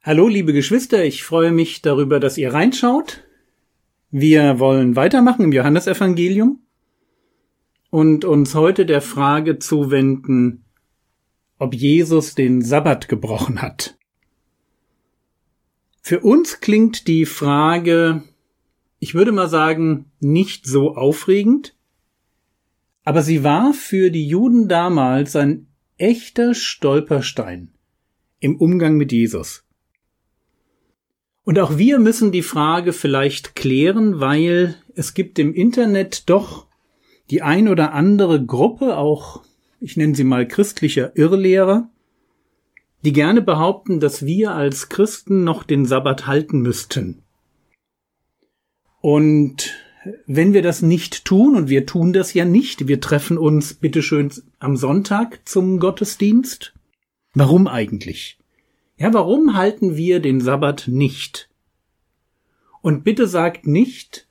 Hallo, liebe Geschwister, ich freue mich darüber, dass ihr reinschaut. Wir wollen weitermachen im Johannesevangelium und uns heute der Frage zuwenden, ob Jesus den Sabbat gebrochen hat. Für uns klingt die Frage, ich würde mal sagen, nicht so aufregend, aber sie war für die Juden damals ein echter Stolperstein im Umgang mit Jesus. Und auch wir müssen die Frage vielleicht klären, weil es gibt im Internet doch die ein oder andere Gruppe, auch ich nenne sie mal christlicher Irrlehrer, die gerne behaupten, dass wir als Christen noch den Sabbat halten müssten. Und wenn wir das nicht tun, und wir tun das ja nicht, wir treffen uns bitteschön am Sonntag zum Gottesdienst, warum eigentlich? Ja, warum halten wir den Sabbat nicht? Und bitte sagt nicht,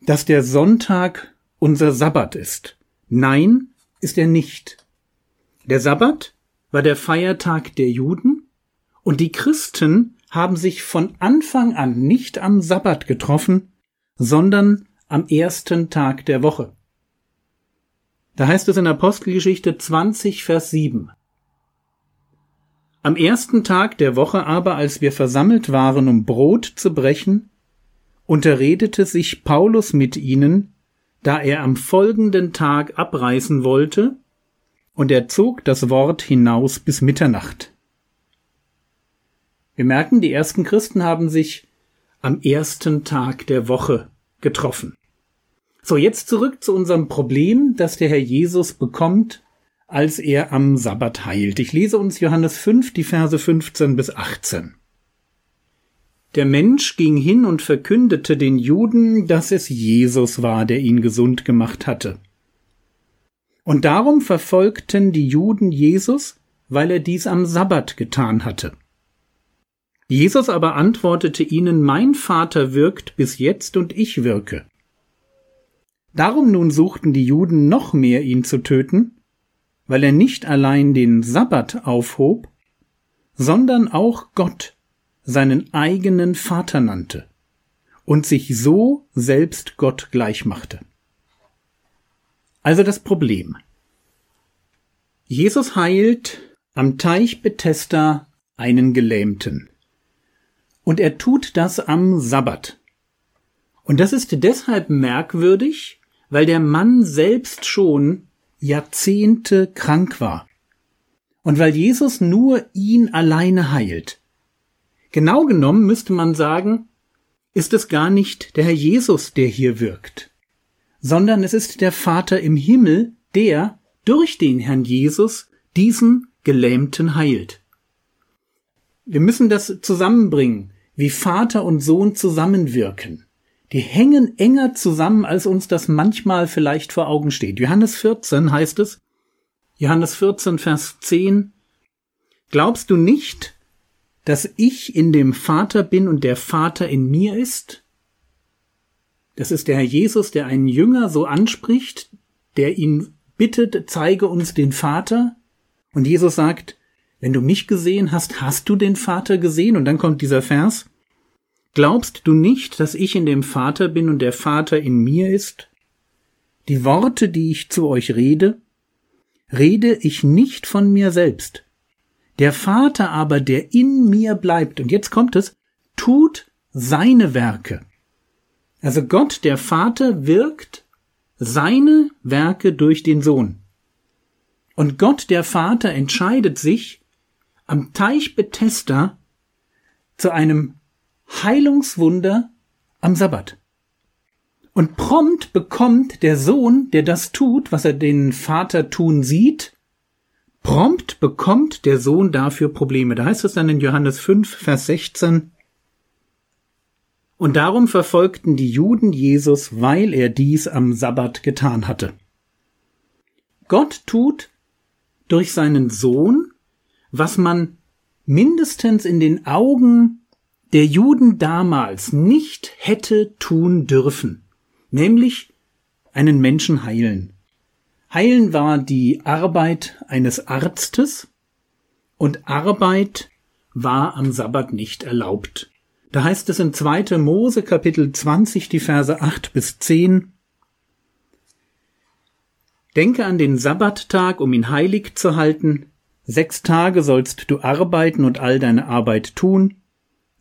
dass der Sonntag unser Sabbat ist. Nein, ist er nicht. Der Sabbat war der Feiertag der Juden und die Christen haben sich von Anfang an nicht am Sabbat getroffen, sondern am ersten Tag der Woche. Da heißt es in Apostelgeschichte 20, Vers 7. Am ersten Tag der Woche aber, als wir versammelt waren, um Brot zu brechen, unterredete sich Paulus mit ihnen, da er am folgenden Tag abreisen wollte, und er zog das Wort hinaus bis Mitternacht. Wir merken, die ersten Christen haben sich am ersten Tag der Woche getroffen. So, jetzt zurück zu unserem Problem, das der Herr Jesus bekommt, als er am Sabbat heilt. Ich lese uns Johannes 5, die Verse 15 bis 18. Der Mensch ging hin und verkündete den Juden, dass es Jesus war, der ihn gesund gemacht hatte. Und darum verfolgten die Juden Jesus, weil er dies am Sabbat getan hatte. Jesus aber antwortete ihnen, Mein Vater wirkt bis jetzt und ich wirke. Darum nun suchten die Juden noch mehr ihn zu töten, weil er nicht allein den Sabbat aufhob, sondern auch Gott seinen eigenen Vater nannte und sich so selbst Gott gleichmachte. Also das Problem. Jesus heilt am Teich Bethesda einen Gelähmten. Und er tut das am Sabbat. Und das ist deshalb merkwürdig, weil der Mann selbst schon Jahrzehnte krank war. Und weil Jesus nur ihn alleine heilt. Genau genommen müsste man sagen, ist es gar nicht der Herr Jesus, der hier wirkt, sondern es ist der Vater im Himmel, der durch den Herrn Jesus diesen Gelähmten heilt. Wir müssen das zusammenbringen, wie Vater und Sohn zusammenwirken. Die hängen enger zusammen, als uns das manchmal vielleicht vor Augen steht. Johannes 14 heißt es, Johannes 14, Vers 10, Glaubst du nicht, dass ich in dem Vater bin und der Vater in mir ist? Das ist der Herr Jesus, der einen Jünger so anspricht, der ihn bittet, zeige uns den Vater. Und Jesus sagt, wenn du mich gesehen hast, hast du den Vater gesehen? Und dann kommt dieser Vers, Glaubst du nicht, dass ich in dem Vater bin und der Vater in mir ist? Die Worte, die ich zu euch rede, rede ich nicht von mir selbst. Der Vater aber, der in mir bleibt, und jetzt kommt es, tut seine Werke. Also Gott, der Vater, wirkt seine Werke durch den Sohn. Und Gott, der Vater, entscheidet sich, am Teich Bethesda zu einem Heilungswunder am Sabbat. Und prompt bekommt der Sohn, der das tut, was er den Vater tun sieht, prompt bekommt der Sohn dafür Probleme. Da heißt es dann in Johannes 5, Vers 16, und darum verfolgten die Juden Jesus, weil er dies am Sabbat getan hatte. Gott tut durch seinen Sohn, was man mindestens in den Augen der Juden damals nicht hätte tun dürfen, nämlich einen Menschen heilen. Heilen war die Arbeit eines Arztes und Arbeit war am Sabbat nicht erlaubt. Da heißt es in 2. Mose Kapitel 20 die Verse 8 bis 10 Denke an den Sabbattag, um ihn heilig zu halten. Sechs Tage sollst du arbeiten und all deine Arbeit tun,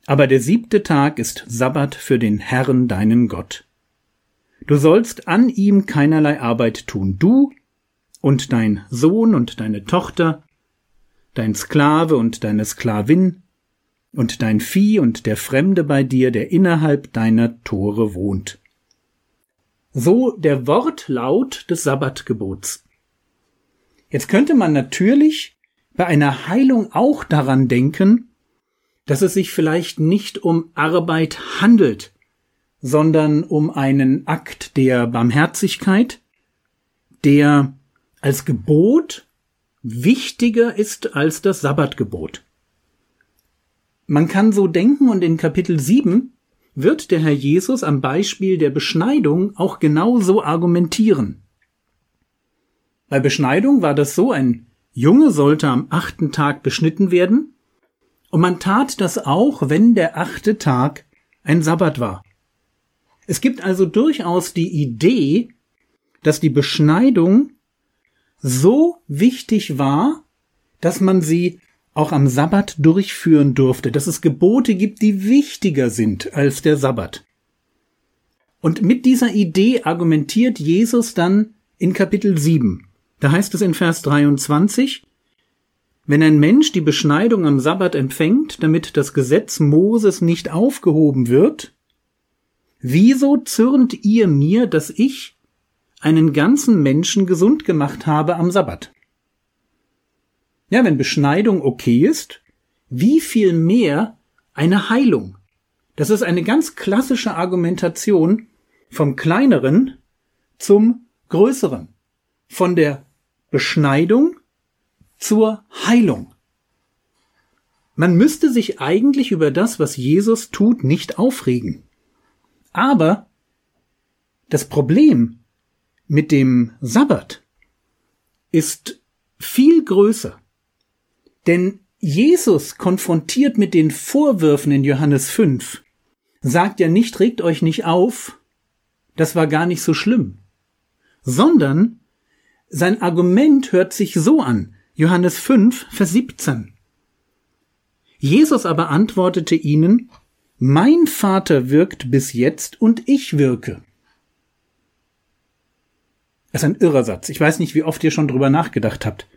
aber der siebte Tag ist Sabbat für den Herrn deinen Gott. Du sollst an ihm keinerlei Arbeit tun, du und dein Sohn und deine Tochter, dein Sklave und deine Sklavin, und dein Vieh und der Fremde bei dir, der innerhalb deiner Tore wohnt. So der Wortlaut des Sabbatgebots. Jetzt könnte man natürlich bei einer Heilung auch daran denken, dass es sich vielleicht nicht um Arbeit handelt, sondern um einen Akt der Barmherzigkeit, der als Gebot wichtiger ist als das Sabbatgebot. Man kann so denken und in Kapitel 7 wird der Herr Jesus am Beispiel der Beschneidung auch genau so argumentieren. Bei Beschneidung war das so, ein Junge sollte am achten Tag beschnitten werden, und man tat das auch, wenn der achte Tag ein Sabbat war. Es gibt also durchaus die Idee, dass die Beschneidung so wichtig war, dass man sie auch am Sabbat durchführen durfte, dass es Gebote gibt, die wichtiger sind als der Sabbat. Und mit dieser Idee argumentiert Jesus dann in Kapitel 7. Da heißt es in Vers 23, wenn ein Mensch die Beschneidung am Sabbat empfängt, damit das Gesetz Moses nicht aufgehoben wird, wieso zürnt ihr mir, dass ich einen ganzen Menschen gesund gemacht habe am Sabbat? Ja, wenn Beschneidung okay ist, wie viel mehr eine Heilung? Das ist eine ganz klassische Argumentation vom kleineren zum größeren, von der Beschneidung zur Heilung. Man müsste sich eigentlich über das, was Jesus tut, nicht aufregen. Aber das Problem mit dem Sabbat ist viel größer. Denn Jesus konfrontiert mit den Vorwürfen in Johannes 5, sagt ja nicht, regt euch nicht auf, das war gar nicht so schlimm, sondern sein Argument hört sich so an, Johannes 5, Vers 17. Jesus aber antwortete ihnen, Mein Vater wirkt bis jetzt und ich wirke. Das ist ein irrer Satz. Ich weiß nicht, wie oft ihr schon drüber nachgedacht habt.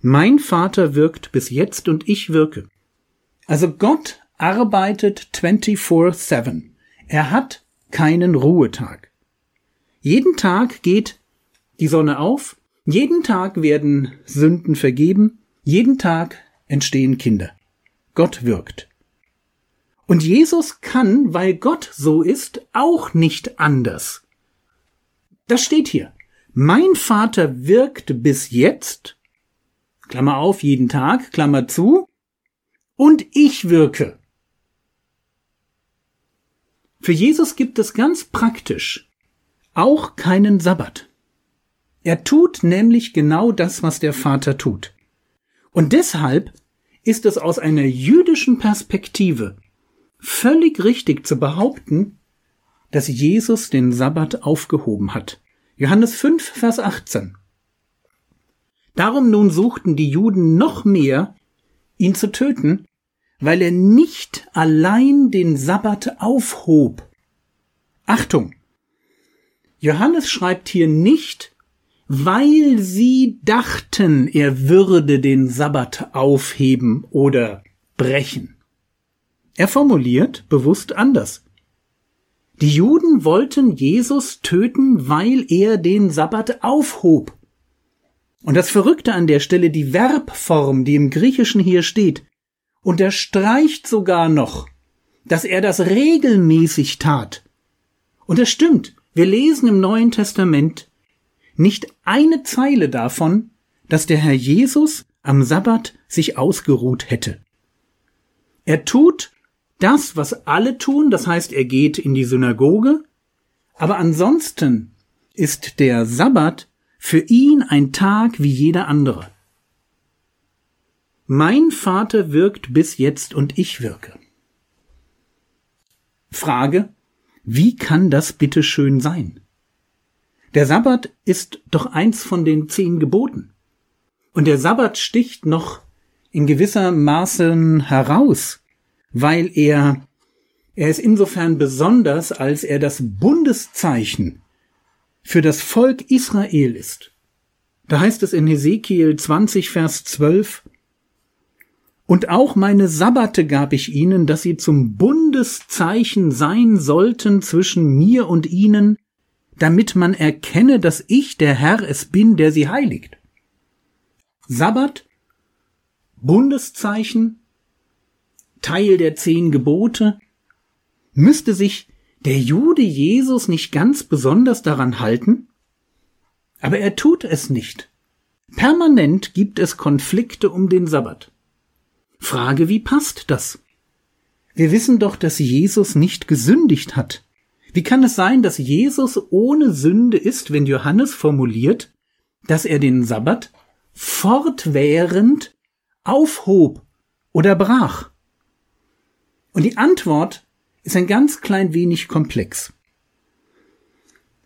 Mein Vater wirkt bis jetzt und ich wirke. Also Gott arbeitet 24-7. Er hat keinen Ruhetag. Jeden Tag geht die Sonne auf jeden Tag werden Sünden vergeben, jeden Tag entstehen Kinder. Gott wirkt. Und Jesus kann, weil Gott so ist, auch nicht anders. Das steht hier. Mein Vater wirkt bis jetzt, Klammer auf, jeden Tag, Klammer zu, und ich wirke. Für Jesus gibt es ganz praktisch auch keinen Sabbat. Er tut nämlich genau das, was der Vater tut. Und deshalb ist es aus einer jüdischen Perspektive völlig richtig zu behaupten, dass Jesus den Sabbat aufgehoben hat. Johannes 5, Vers 18. Darum nun suchten die Juden noch mehr, ihn zu töten, weil er nicht allein den Sabbat aufhob. Achtung! Johannes schreibt hier nicht, weil sie dachten, er würde den Sabbat aufheben oder brechen. Er formuliert bewusst anders. Die Juden wollten Jesus töten, weil er den Sabbat aufhob. Und das Verrückte an der Stelle, die Verbform, die im Griechischen hier steht, unterstreicht sogar noch, dass er das regelmäßig tat. Und das stimmt. Wir lesen im Neuen Testament, nicht eine Zeile davon, dass der Herr Jesus am Sabbat sich ausgeruht hätte. Er tut das, was alle tun, das heißt, er geht in die Synagoge, aber ansonsten ist der Sabbat für ihn ein Tag wie jeder andere. Mein Vater wirkt bis jetzt und ich wirke. Frage, wie kann das bitte schön sein? Der Sabbat ist doch eins von den zehn Geboten. Und der Sabbat sticht noch in gewisser Maßen heraus, weil er, er ist insofern besonders, als er das Bundeszeichen für das Volk Israel ist. Da heißt es in Hesekiel 20, Vers 12, und auch meine Sabbate gab ich ihnen, dass sie zum Bundeszeichen sein sollten zwischen mir und ihnen, damit man erkenne, dass ich der Herr es bin, der sie heiligt. Sabbat, Bundeszeichen, Teil der zehn Gebote, müsste sich der Jude Jesus nicht ganz besonders daran halten? Aber er tut es nicht. Permanent gibt es Konflikte um den Sabbat. Frage, wie passt das? Wir wissen doch, dass Jesus nicht gesündigt hat. Wie kann es sein, dass Jesus ohne Sünde ist, wenn Johannes formuliert, dass er den Sabbat fortwährend aufhob oder brach? Und die Antwort ist ein ganz klein wenig komplex.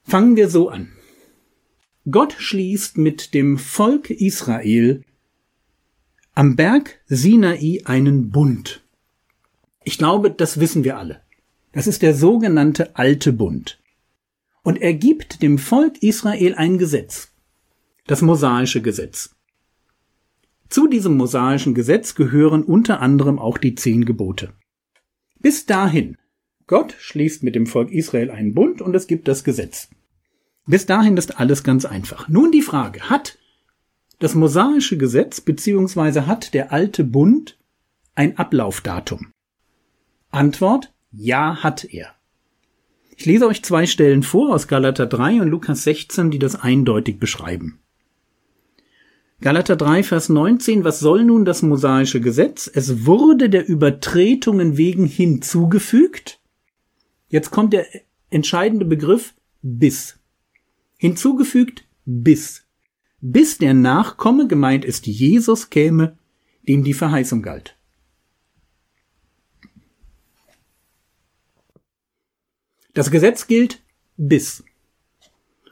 Fangen wir so an. Gott schließt mit dem Volk Israel am Berg Sinai einen Bund. Ich glaube, das wissen wir alle. Das ist der sogenannte alte Bund. Und er gibt dem Volk Israel ein Gesetz. Das mosaische Gesetz. Zu diesem mosaischen Gesetz gehören unter anderem auch die zehn Gebote. Bis dahin. Gott schließt mit dem Volk Israel einen Bund und es gibt das Gesetz. Bis dahin ist alles ganz einfach. Nun die Frage, hat das mosaische Gesetz beziehungsweise hat der alte Bund ein Ablaufdatum? Antwort Ja hat er. Ich lese euch zwei Stellen vor aus Galater 3 und Lukas 16, die das eindeutig beschreiben. Galater 3, Vers 19, was soll nun das mosaische Gesetz? Es wurde der Übertretungen wegen hinzugefügt. Jetzt kommt der entscheidende Begriff bis. Hinzugefügt bis bis der Nachkomme, gemeint ist Jesus, käme, dem die Verheißung galt. Das Gesetz gilt bis.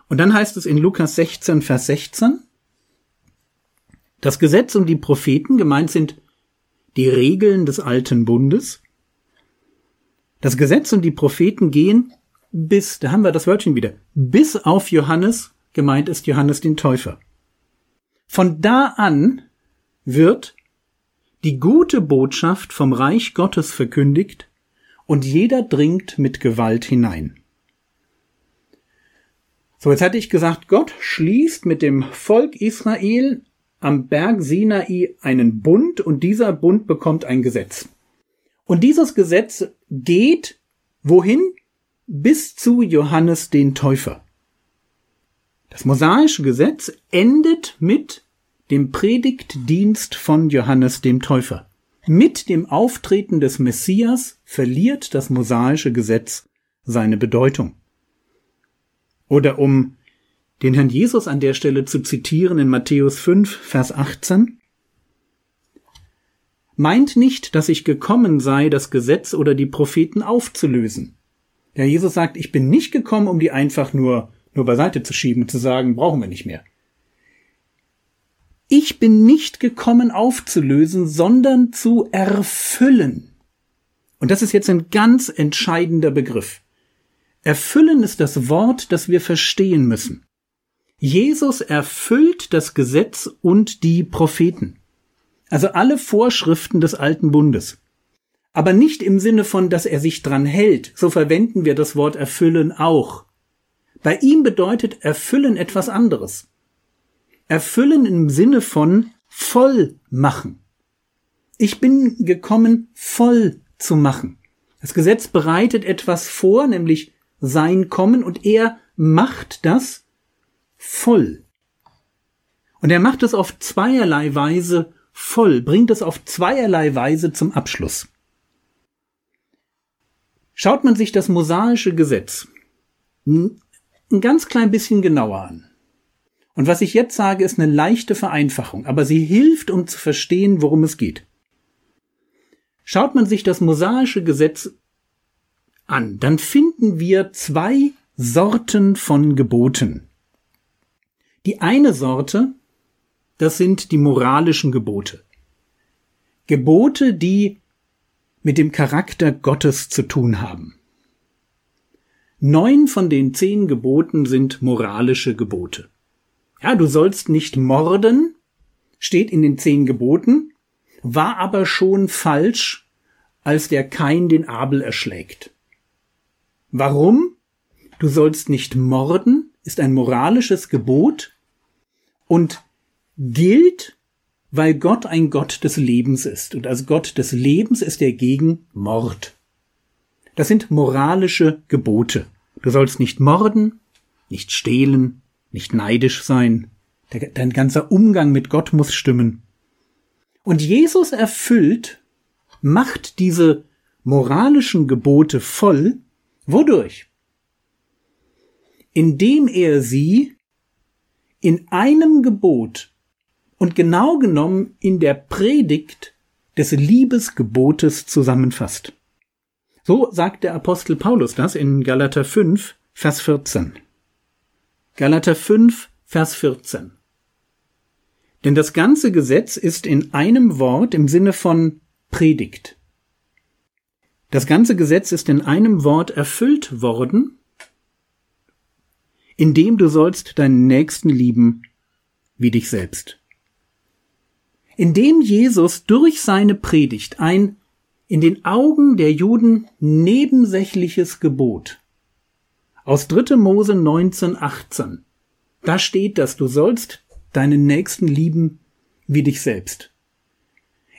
Und dann heißt es in Lukas 16, Vers 16, das Gesetz und die Propheten, gemeint sind die Regeln des alten Bundes. Das Gesetz und die Propheten gehen bis, da haben wir das Wörtchen wieder, bis auf Johannes, gemeint ist Johannes den Täufer. Von da an wird die gute Botschaft vom Reich Gottes verkündigt und jeder dringt mit Gewalt hinein. So, jetzt hatte ich gesagt, Gott schließt mit dem Volk Israel am Berg Sinai einen Bund und dieser Bund bekommt ein Gesetz. Und dieses Gesetz geht wohin? Bis zu Johannes den Täufer. Das mosaische Gesetz endet mit dem Predigtdienst von Johannes dem Täufer. Mit dem Auftreten des Messias verliert das mosaische Gesetz seine Bedeutung. Oder um den Herrn Jesus an der Stelle zu zitieren in Matthäus 5, Vers 18, Meint nicht, dass ich gekommen sei, das Gesetz oder die Propheten aufzulösen. Der Jesus sagt, ich bin nicht gekommen, um die einfach nur nur beiseite zu schieben und zu sagen, brauchen wir nicht mehr. Ich bin nicht gekommen aufzulösen, sondern zu erfüllen. Und das ist jetzt ein ganz entscheidender Begriff. Erfüllen ist das Wort, das wir verstehen müssen. Jesus erfüllt das Gesetz und die Propheten. Also alle Vorschriften des alten Bundes. Aber nicht im Sinne von, dass er sich dran hält. So verwenden wir das Wort erfüllen auch. Bei ihm bedeutet erfüllen etwas anderes. Erfüllen im Sinne von voll machen. Ich bin gekommen, voll zu machen. Das Gesetz bereitet etwas vor, nämlich sein Kommen, und er macht das voll. Und er macht es auf zweierlei Weise voll, bringt es auf zweierlei Weise zum Abschluss. Schaut man sich das mosaische Gesetz ein ganz klein bisschen genauer an Und was ich jetzt sage, ist eine leichte Vereinfachung, aber sie hilft, um zu verstehen, worum es geht. Schaut man sich das mosaische Gesetz an, dann finden wir zwei Sorten von Geboten. Die eine Sorte, das sind die moralischen Gebote. Gebote, die mit dem Charakter Gottes zu tun haben. Neun von den zehn Geboten sind moralische Gebote. Ja, du sollst nicht morden, steht in den zehn Geboten, war aber schon falsch, als der Kain den Abel erschlägt. Warum? Du sollst nicht morden, ist ein moralisches Gebot und gilt, weil Gott ein Gott des Lebens ist. Und als Gott des Lebens ist er gegen Mord. Das sind moralische Gebote. Du sollst nicht morden, nicht stehlen, nicht neidisch sein. Dein ganzer Umgang mit Gott muss stimmen. Und Jesus erfüllt, macht diese moralischen Gebote voll. Wodurch? Indem er sie in einem Gebot und genau genommen in der Predigt des Liebesgebotes zusammenfasst. So sagt der Apostel Paulus das in Galater 5, Vers 14. Galater 5, Vers 14. Denn das ganze Gesetz ist in einem Wort im Sinne von Predigt. Das ganze Gesetz ist in einem Wort erfüllt worden, indem du sollst deinen Nächsten lieben wie dich selbst. Indem Jesus durch seine Predigt ein in den Augen der Juden nebensächliches Gebot. Aus 3. Mose 19, 18. Da steht, dass du sollst deinen Nächsten lieben wie dich selbst.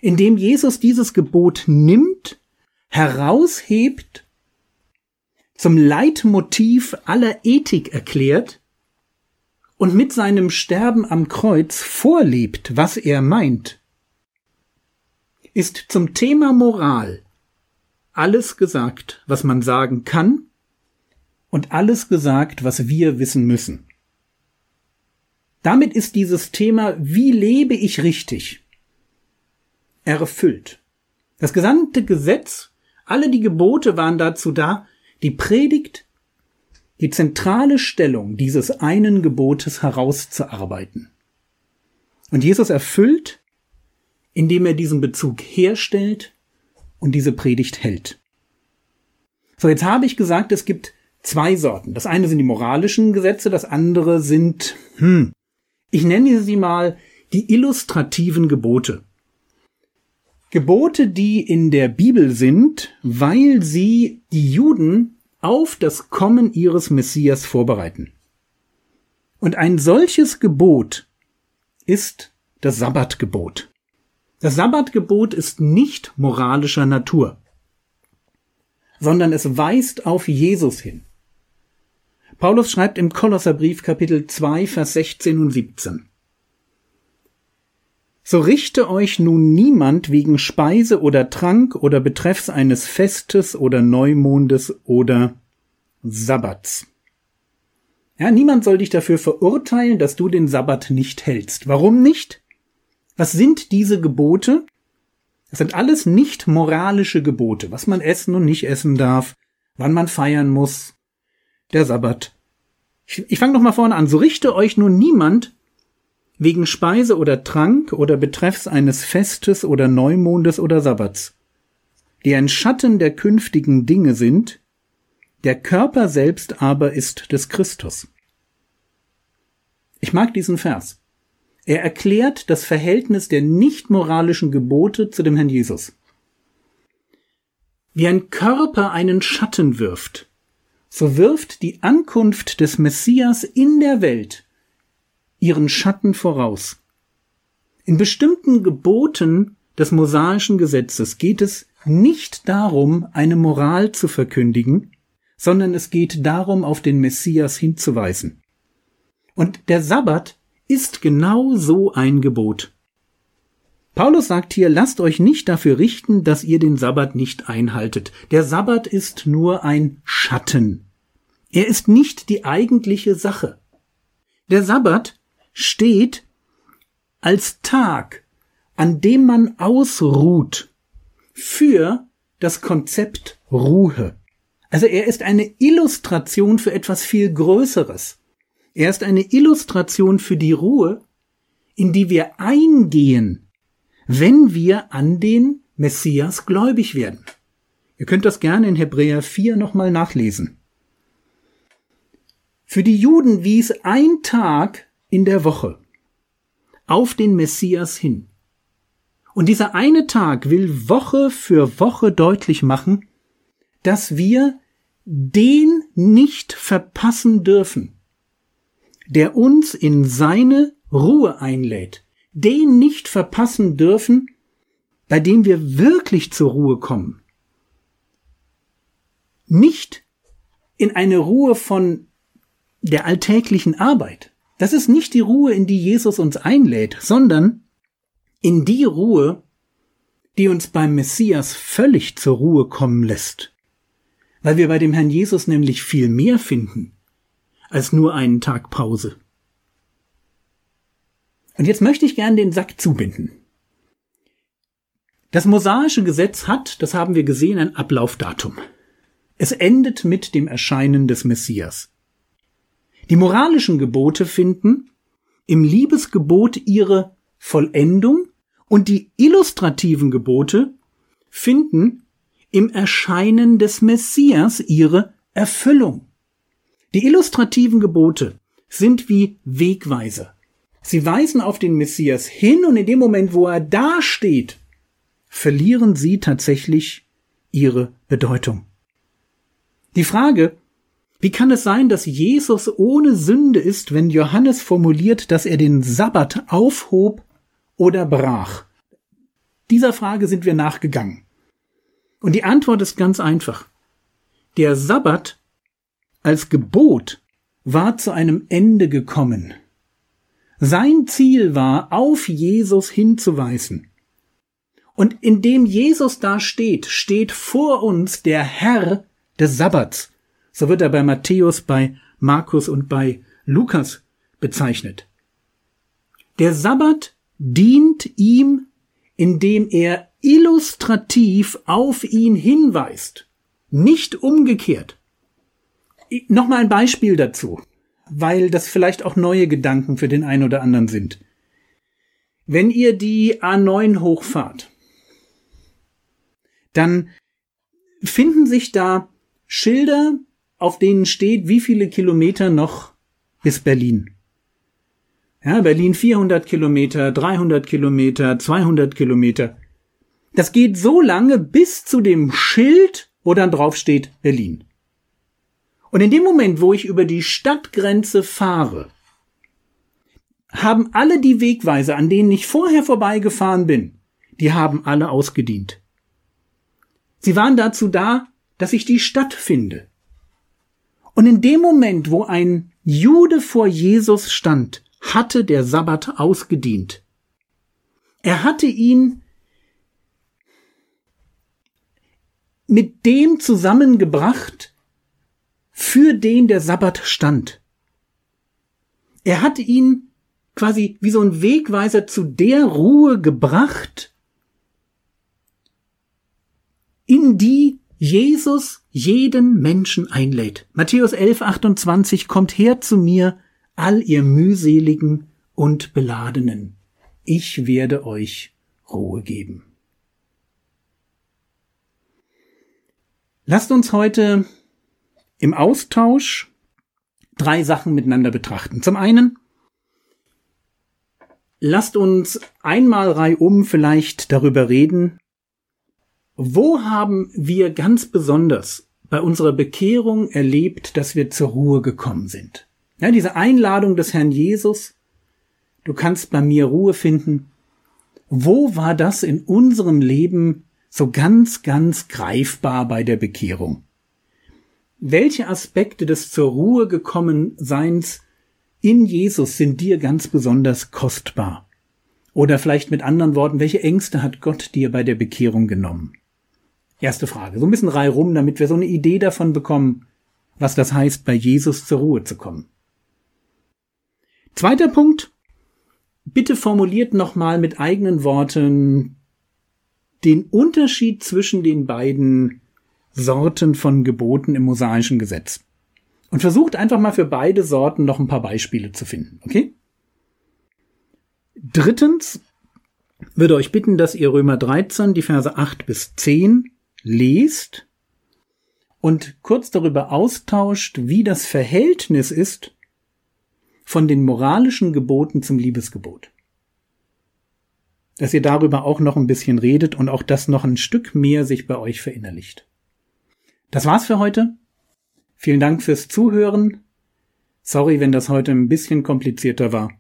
Indem Jesus dieses Gebot nimmt, heraushebt, zum Leitmotiv aller Ethik erklärt und mit seinem Sterben am Kreuz vorlebt, was er meint, ist zum Thema Moral alles gesagt, was man sagen kann und alles gesagt, was wir wissen müssen. Damit ist dieses Thema, wie lebe ich richtig, erfüllt. Das gesamte Gesetz, alle die Gebote waren dazu da, die Predigt, die zentrale Stellung dieses einen Gebotes herauszuarbeiten. Und Jesus erfüllt indem er diesen Bezug herstellt und diese Predigt hält. So, jetzt habe ich gesagt, es gibt zwei Sorten. Das eine sind die moralischen Gesetze, das andere sind, hm, ich nenne sie mal die illustrativen Gebote. Gebote, die in der Bibel sind, weil sie die Juden auf das Kommen ihres Messias vorbereiten. Und ein solches Gebot ist das Sabbatgebot. Das Sabbatgebot ist nicht moralischer Natur, sondern es weist auf Jesus hin. Paulus schreibt im Kolosserbrief Kapitel 2, Vers 16 und 17. So richte euch nun niemand wegen Speise oder Trank oder betreffs eines Festes oder Neumondes oder Sabbats. Ja, niemand soll dich dafür verurteilen, dass du den Sabbat nicht hältst. Warum nicht? Was sind diese Gebote? Das sind alles nicht moralische Gebote, was man essen und nicht essen darf, wann man feiern muss, der Sabbat. Ich, ich fange noch mal vorne an. So richte euch nun niemand wegen Speise oder Trank oder betreffs eines Festes oder Neumondes oder Sabbats, die ein Schatten der künftigen Dinge sind, der Körper selbst aber ist des Christus. Ich mag diesen Vers. Er erklärt das Verhältnis der nicht moralischen Gebote zu dem Herrn Jesus. Wie ein Körper einen Schatten wirft, wirft die Ankunft des Messias in der Welt ihren Schatten voraus. In bestimmten Geboten des mosaischen Gesetzes geht es nicht darum, eine Moral zu verkündigen, sondern es geht darum, auf den Messias hinzuweisen. Und der Sabbat ist genau so ein Gebot. Paulus sagt hier, lasst euch nicht dafür richten, dass ihr den Sabbat nicht einhaltet. Der Sabbat ist nur ein Schatten. Er ist nicht die eigentliche Sache. Der Sabbat steht als Tag, an dem man ausruht für das Konzept Ruhe. Also er ist eine Illustration für etwas viel Größeres. Er ist eine Illustration für die Ruhe, in die wir eingehen, wenn wir an den Messias gläubig werden. Ihr könnt das gerne in Hebräer 4 nochmal nachlesen. Für die Juden wies ein Tag in der Woche auf den Messias hin. Und dieser eine Tag will Woche für Woche deutlich machen, dass wir den nicht verpassen dürfen, der uns in seine Ruhe einlädt, den nicht verpassen dürfen, bei dem wir wirklich zur Ruhe kommen. Nicht in eine Ruhe von der alltäglichen Arbeit. Das ist nicht die Ruhe, in die Jesus uns einlädt, sondern in die Ruhe, die uns beim Messias völlig zur Ruhe kommen lässt weil wir bei dem Herrn Jesus nämlich viel mehr finden als nur einen Tag Pause. Und jetzt möchte ich gern den Sack zubinden. Das mosaische Gesetz hat, das haben wir gesehen, ein Ablaufdatum. Es endet mit dem Erscheinen des Messias. Die moralischen Gebote finden im Liebesgebot ihre Vollendung und die illustrativen Gebote finden im Erscheinen des Messias ihre Erfüllung. Die illustrativen Gebote sind wie Wegweiser. Sie weisen auf den Messias hin und in dem Moment, wo er da steht, verlieren sie tatsächlich ihre Bedeutung. Die Frage, wie kann es sein, dass Jesus ohne Sünde ist, wenn Johannes formuliert, dass er den Sabbat aufhob oder brach? Dieser Frage sind wir nachgegangen. Und die Antwort ist ganz einfach. Der Sabbat als Gebot war zu einem Ende gekommen. Sein Ziel war, auf Jesus hinzuweisen. Und indem Jesus da steht, steht vor uns der Herr des Sabbats. So wird er bei Matthäus, bei Markus und bei Lukas bezeichnet. Der Sabbat dient ihm, indem er illustrativ auf ihn hinweist, nicht umgekehrt. Nochmal ein Beispiel dazu, weil das vielleicht auch neue Gedanken für den einen oder anderen sind. Wenn ihr die A9 hochfahrt, dann finden sich da Schilder, auf denen steht, wie viele Kilometer noch bis Berlin. Ja, Berlin 400 Kilometer, 300 Kilometer, 200 Kilometer. Das geht so lange bis zu dem Schild, wo dann drauf steht Berlin. Und in dem Moment, wo ich über die Stadtgrenze fahre, haben alle die Wegweise, an denen ich vorher vorbeigefahren bin, die haben alle ausgedient. Sie waren dazu da, dass ich die Stadt finde. Und in dem Moment, wo ein Jude vor Jesus stand, hatte der Sabbat ausgedient. Er hatte ihn mit dem zusammengebracht, für den der Sabbat stand. Er hat ihn quasi wie so ein Wegweiser zu der Ruhe gebracht, in die Jesus jeden Menschen einlädt. Matthäus 11, 28 kommt her zu mir, all ihr mühseligen und beladenen. Ich werde euch Ruhe geben. Lasst uns heute im Austausch drei Sachen miteinander betrachten. Zum einen, lasst uns einmal reihum vielleicht darüber reden, wo haben wir ganz besonders bei unserer Bekehrung erlebt, dass wir zur Ruhe gekommen sind? Ja, diese Einladung des Herrn Jesus, du kannst bei mir Ruhe finden. Wo war das in unserem Leben so ganz, ganz greifbar bei der Bekehrung. Welche Aspekte des zur Ruhe gekommen Seins in Jesus sind dir ganz besonders kostbar? Oder vielleicht mit anderen Worten, welche Ängste hat Gott dir bei der Bekehrung genommen? Erste Frage. So ein bisschen Reihe rum, damit wir so eine Idee davon bekommen, was das heißt, bei Jesus zur Ruhe zu kommen. Zweiter Punkt. bitte formuliert nochmal mit eigenen Worten den Unterschied zwischen den beiden Sorten von Geboten im mosaischen Gesetz. Und versucht einfach mal für beide Sorten noch ein paar Beispiele zu finden, okay? Drittens würde euch bitten, dass ihr Römer 13, die Verse 8 bis 10 lest und kurz darüber austauscht, wie das Verhältnis ist von den moralischen Geboten zum Liebesgebot. Dass ihr darüber auch noch ein bisschen redet und auch das noch ein Stück mehr sich bei euch verinnerlicht. Das war's für heute. Vielen Dank fürs Zuhören. Sorry, wenn das heute ein bisschen komplizierter war.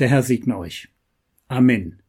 Der Herr segne euch. Amen.